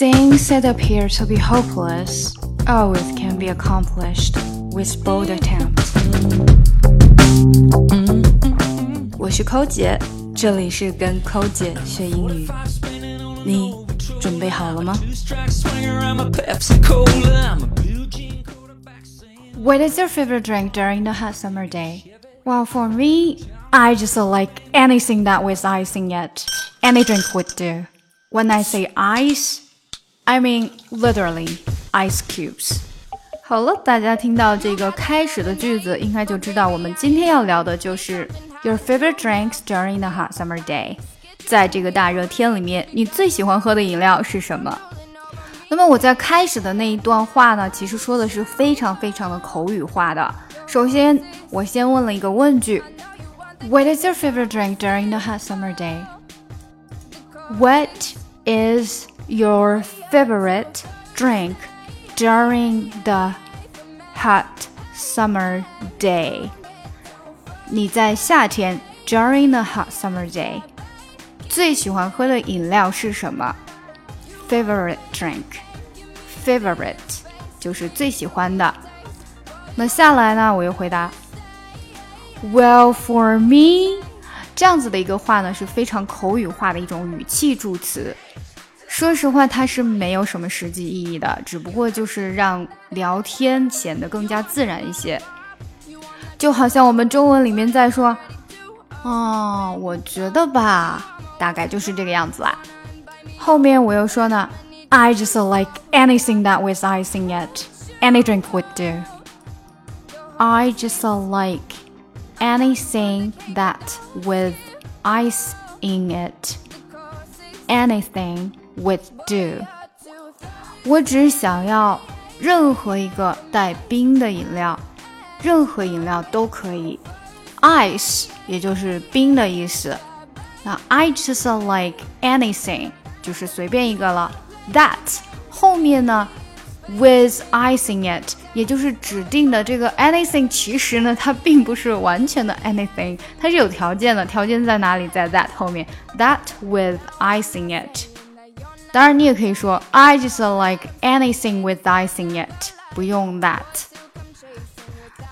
Things that appear to be hopeless always can be accomplished with bold attempt. 我是抠姐，这里是跟抠姐学英语。你准备好了吗？What is your favorite drink during the hot summer day? Well, for me, I just like anything that with ice in it. Any drink would do. When I say ice, I mean literally ice cubes. 好了，大家听到这个开始的句子，应该就知道我们今天要聊的就是 your favorite drinks during the hot summer day。在这个大热天里面，你最喜欢喝的饮料是什么？那么我在开始的那一段话呢，其实说的是非常非常的口语化的。首先，我先问了一个问句：What is your favorite drink during the hot summer day? What is your favorite drink during the hot summer day？你在夏天 during the hot summer day 最喜欢喝的饮料是什么？Favorite drink，favorite 就是最喜欢的。那下来呢，我又回答，Well for me，这样子的一个话呢是非常口语化的一种语气助词。 说实话，它是没有什么实际意义的，只不过就是让聊天显得更加自然一些。就好像我们中文里面在说，哦，我觉得吧，大概就是这个样子啦。后面我又说呢，I just like anything that with ice in it. Any drink would do. I just like anything that with ice in it. Anything would do。我只想要任何一个带冰的饮料，任何饮料都可以。Ice 也就是冰的意思。那 I just like anything 就是随便一个了。That 后面呢，with icing it，也就是指定的这个 anything，其实呢它并不是完全的 anything，它是有条件的。条件在哪里？在 that 后面。That with icing it。当然，你也可以说 I just like anything with ice in it，不用 that。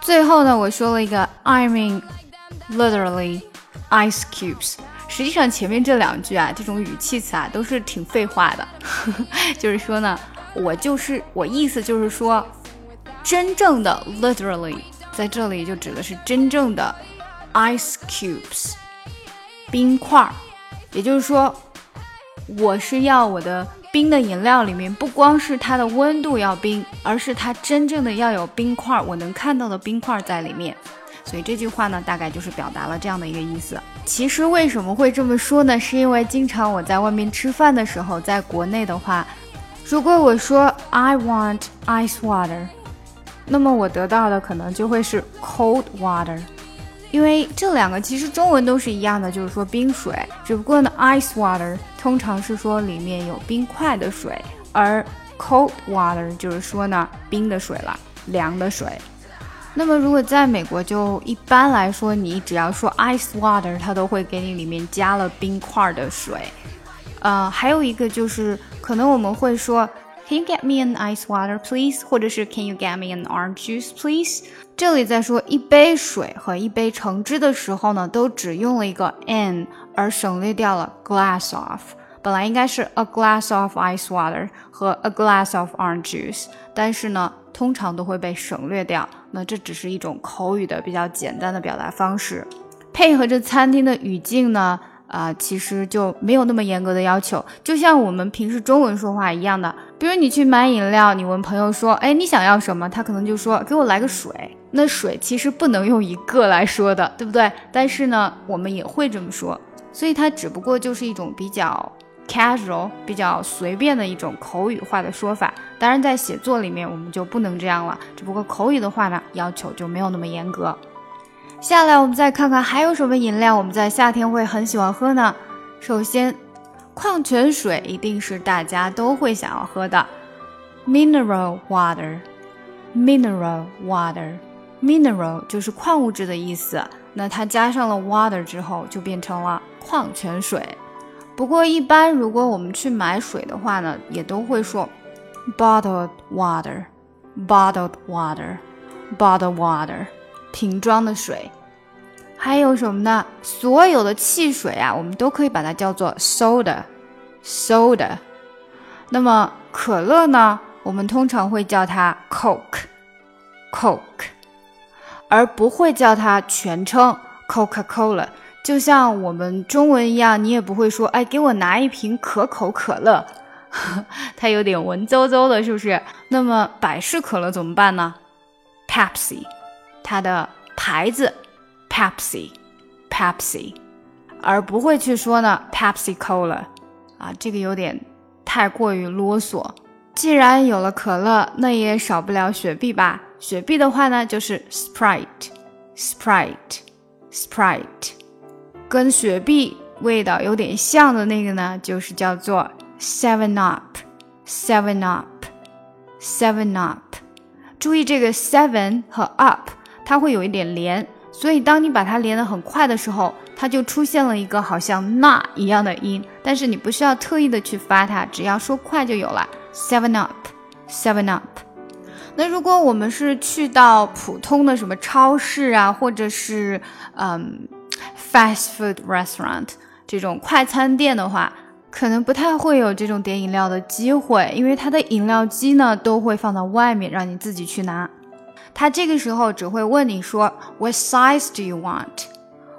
最后呢，我说了一个 I mean literally ice cubes。实际上前面这两句啊，这种语气词啊，都是挺废话的。就是说呢，我就是我意思就是说，真正的 literally 在这里就指的是真正的 ice cubes，冰块儿。也就是说。我是要我的冰的饮料里面不光是它的温度要冰，而是它真正的要有冰块，我能看到的冰块在里面。所以这句话呢，大概就是表达了这样的一个意思。其实为什么会这么说呢？是因为经常我在外面吃饭的时候，在国内的话，如果我说 I want ice water，那么我得到的可能就会是 cold water。因为这两个其实中文都是一样的，就是说冰水，只不过呢，ice water 通常是说里面有冰块的水，而 cold water 就是说呢冰的水了，凉的水。那么如果在美国，就一般来说，你只要说 ice water，它都会给你里面加了冰块的水。呃，还有一个就是可能我们会说。Can you get me an ice water, please？或者是 Can you get me an orange juice, please？这里在说一杯水和一杯橙汁的时候呢，都只用了一个 an，而省略掉了 glass of。本来应该是 a glass of ice water 和 a glass of orange juice，但是呢，通常都会被省略掉。那这只是一种口语的比较简单的表达方式，配合着餐厅的语境呢。啊，其实就没有那么严格的要求，就像我们平时中文说话一样的。比如你去买饮料，你问朋友说：“哎，你想要什么？”他可能就说：“给我来个水。”那水其实不能用一个来说的，对不对？但是呢，我们也会这么说，所以它只不过就是一种比较 casual、比较随便的一种口语化的说法。当然，在写作里面我们就不能这样了，只不过口语的话呢，要求就没有那么严格。下来，我们再看看还有什么饮料我们在夏天会很喜欢喝呢？首先，矿泉水一定是大家都会想要喝的，mineral water，mineral water，mineral 就是矿物质的意思。那它加上了 water 之后，就变成了矿泉水。不过一般如果我们去买水的话呢，也都会说 bottled water，bottled water，bottled water，瓶装的水。还有什么呢？所有的汽水啊，我们都可以把它叫做 soda，soda。那么可乐呢，我们通常会叫它 Coke，Coke，而不会叫它全称 Coca-Cola。就像我们中文一样，你也不会说，哎，给我拿一瓶可口可乐，它有点文绉绉的，是不是？那么百事可乐怎么办呢？Pepsi，它的牌子。Pepsi，Pepsi，而不会去说呢 Pepsi Cola，啊，这个有点太过于啰嗦。既然有了可乐，那也少不了雪碧吧？雪碧的话呢，就是 Sprite，Sprite，Sprite，跟雪碧味道有点像的那个呢，就是叫做 Seven Up，Seven Up，Seven Up。注意这个 Seven 和 Up，它会有一点连。所以，当你把它连得很快的时候，它就出现了一个好像那一样的音，但是你不需要特意的去发它，只要说快就有了。Seven up，Seven up。那如果我们是去到普通的什么超市啊，或者是嗯 fast food restaurant 这种快餐店的话，可能不太会有这种点饮料的机会，因为它的饮料机呢都会放到外面，让你自己去拿。他这个时候只会问你说，What size do you want?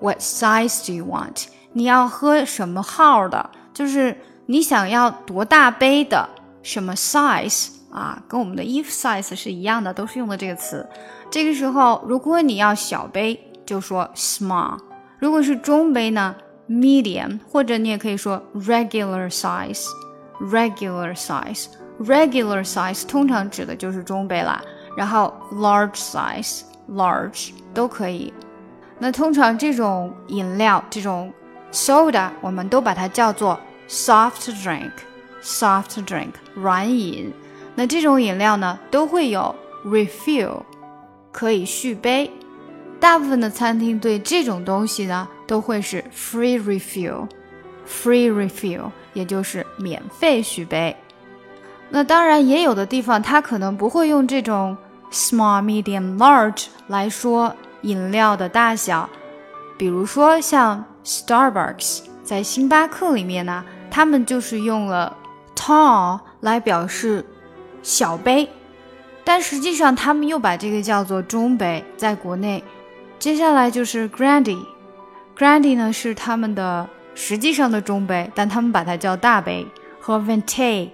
What size do you want? 你要喝什么号的？就是你想要多大杯的？什么 size 啊？跟我们的衣服 size 是一样的，都是用的这个词。这个时候，如果你要小杯，就说 small；如果是中杯呢，medium，或者你也可以说 regular size。regular size，regular size 通常指的就是中杯啦。然后 large size large 都可以。那通常这种饮料，这种 soda，我们都把它叫做 soft drink soft drink 软饮。那这种饮料呢，都会有 refill 可以续杯。大部分的餐厅对这种东西呢，都会是 free refill free refill，也就是免费续杯。那当然，也有的地方它可能不会用这种。Small, medium, large 来说饮料的大小，比如说像 Starbucks 在星巴克里面呢，他们就是用了 tall 来表示小杯，但实际上他们又把这个叫做中杯。在国内，接下来就是 Grande，Grande 呢是他们的实际上的中杯，但他们把它叫大杯和 Venti。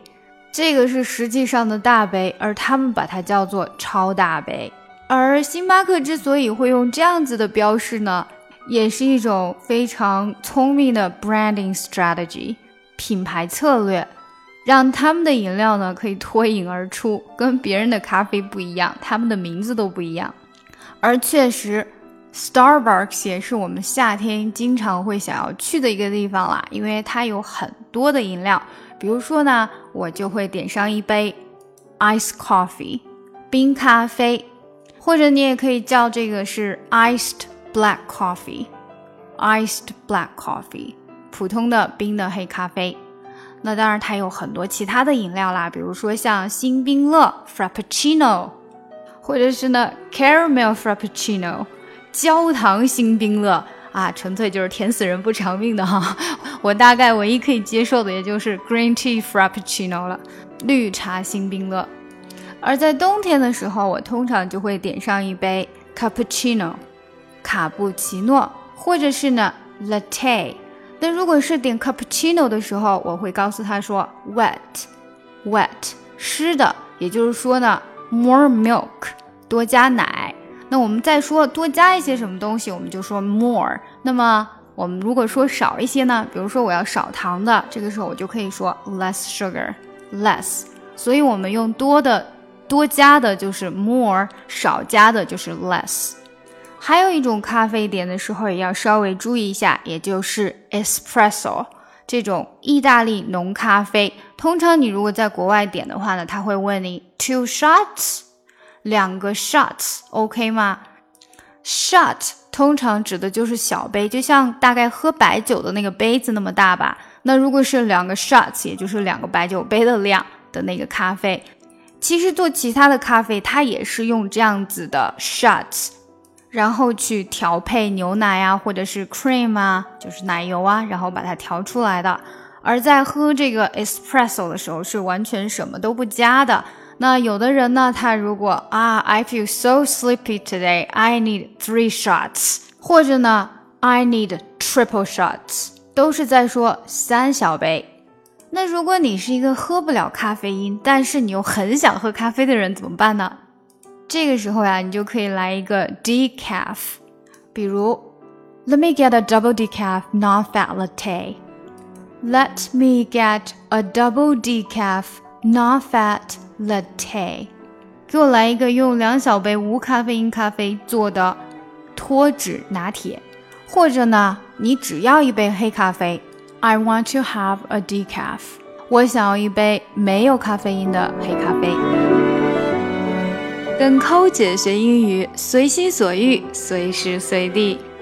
这个是实际上的大杯，而他们把它叫做超大杯。而星巴克之所以会用这样子的标识呢，也是一种非常聪明的 branding strategy 品牌策略，让他们的饮料呢可以脱颖而出，跟别人的咖啡不一样，他们的名字都不一样。而确实，Starbucks 也是我们夏天经常会想要去的一个地方啦，因为它有很多的饮料。比如说呢，我就会点上一杯 ice coffee 冰咖啡，或者你也可以叫这个是 iced black coffee iced black coffee 普通的冰的黑咖啡。那当然它有很多其他的饮料啦，比如说像星冰乐 frappuccino，或者是呢 caramel frappuccino 焦糖星冰乐。啊，纯粹就是甜死人不偿命的哈！我大概唯一可以接受的，也就是 green tea frappuccino 了，绿茶星冰乐。而在冬天的时候，我通常就会点上一杯 cappuccino，卡布奇诺，或者是呢 latte。那如果是点 cappuccino 的时候，我会告诉他说 wet，wet，湿的，也就是说呢 more milk，多加奶。那我们再说多加一些什么东西，我们就说 more。那么我们如果说少一些呢？比如说我要少糖的，这个时候我就可以说 less sugar，less。所以我们用多的、多加的就是 more，少加的就是 less。还有一种咖啡点的时候也要稍微注意一下，也就是 espresso 这种意大利浓咖啡。通常你如果在国外点的话呢，他会问你 two shots。两个 shots，OK 吗？shot 通常指的就是小杯，就像大概喝白酒的那个杯子那么大吧。那如果是两个 shots，也就是两个白酒杯的量的那个咖啡，其实做其他的咖啡，它也是用这样子的 shots，然后去调配牛奶啊，或者是 cream 啊，就是奶油啊，然后把它调出来的。而在喝这个 espresso 的时候，是完全什么都不加的。那有的人呢，他如果啊，I feel so sleepy today, I need three shots，或者呢，I need triple shots，都是在说三小杯。那如果你是一个喝不了咖啡因，但是你又很想喝咖啡的人，怎么办呢？这个时候呀，你就可以来一个 decaf，比如 Let me get a double decaf non-fat latte。Let me get a double decaf non-fat latte。给我来一个用两小杯无咖啡因咖啡做的脱脂拿铁，或者呢，你只要一杯黑咖啡。I want to have a decaf。我想要一杯没有咖啡因的黑咖啡。跟抠姐学英语，随心所欲，随时随地。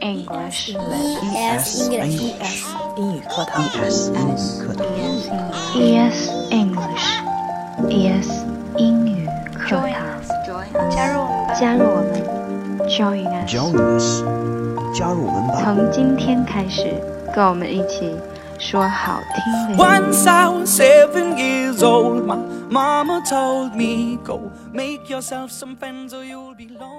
English ES English 英语课堂，ES 英语课堂。 ES English ES 英语课堂。加入我们吧。加入我们，Join us。 Join us，加入我们吧。从今天开始，跟我们一起说好听的英语。 Once I was seven years old, my mama told me, Go make yourself some friends or you'll be lonely.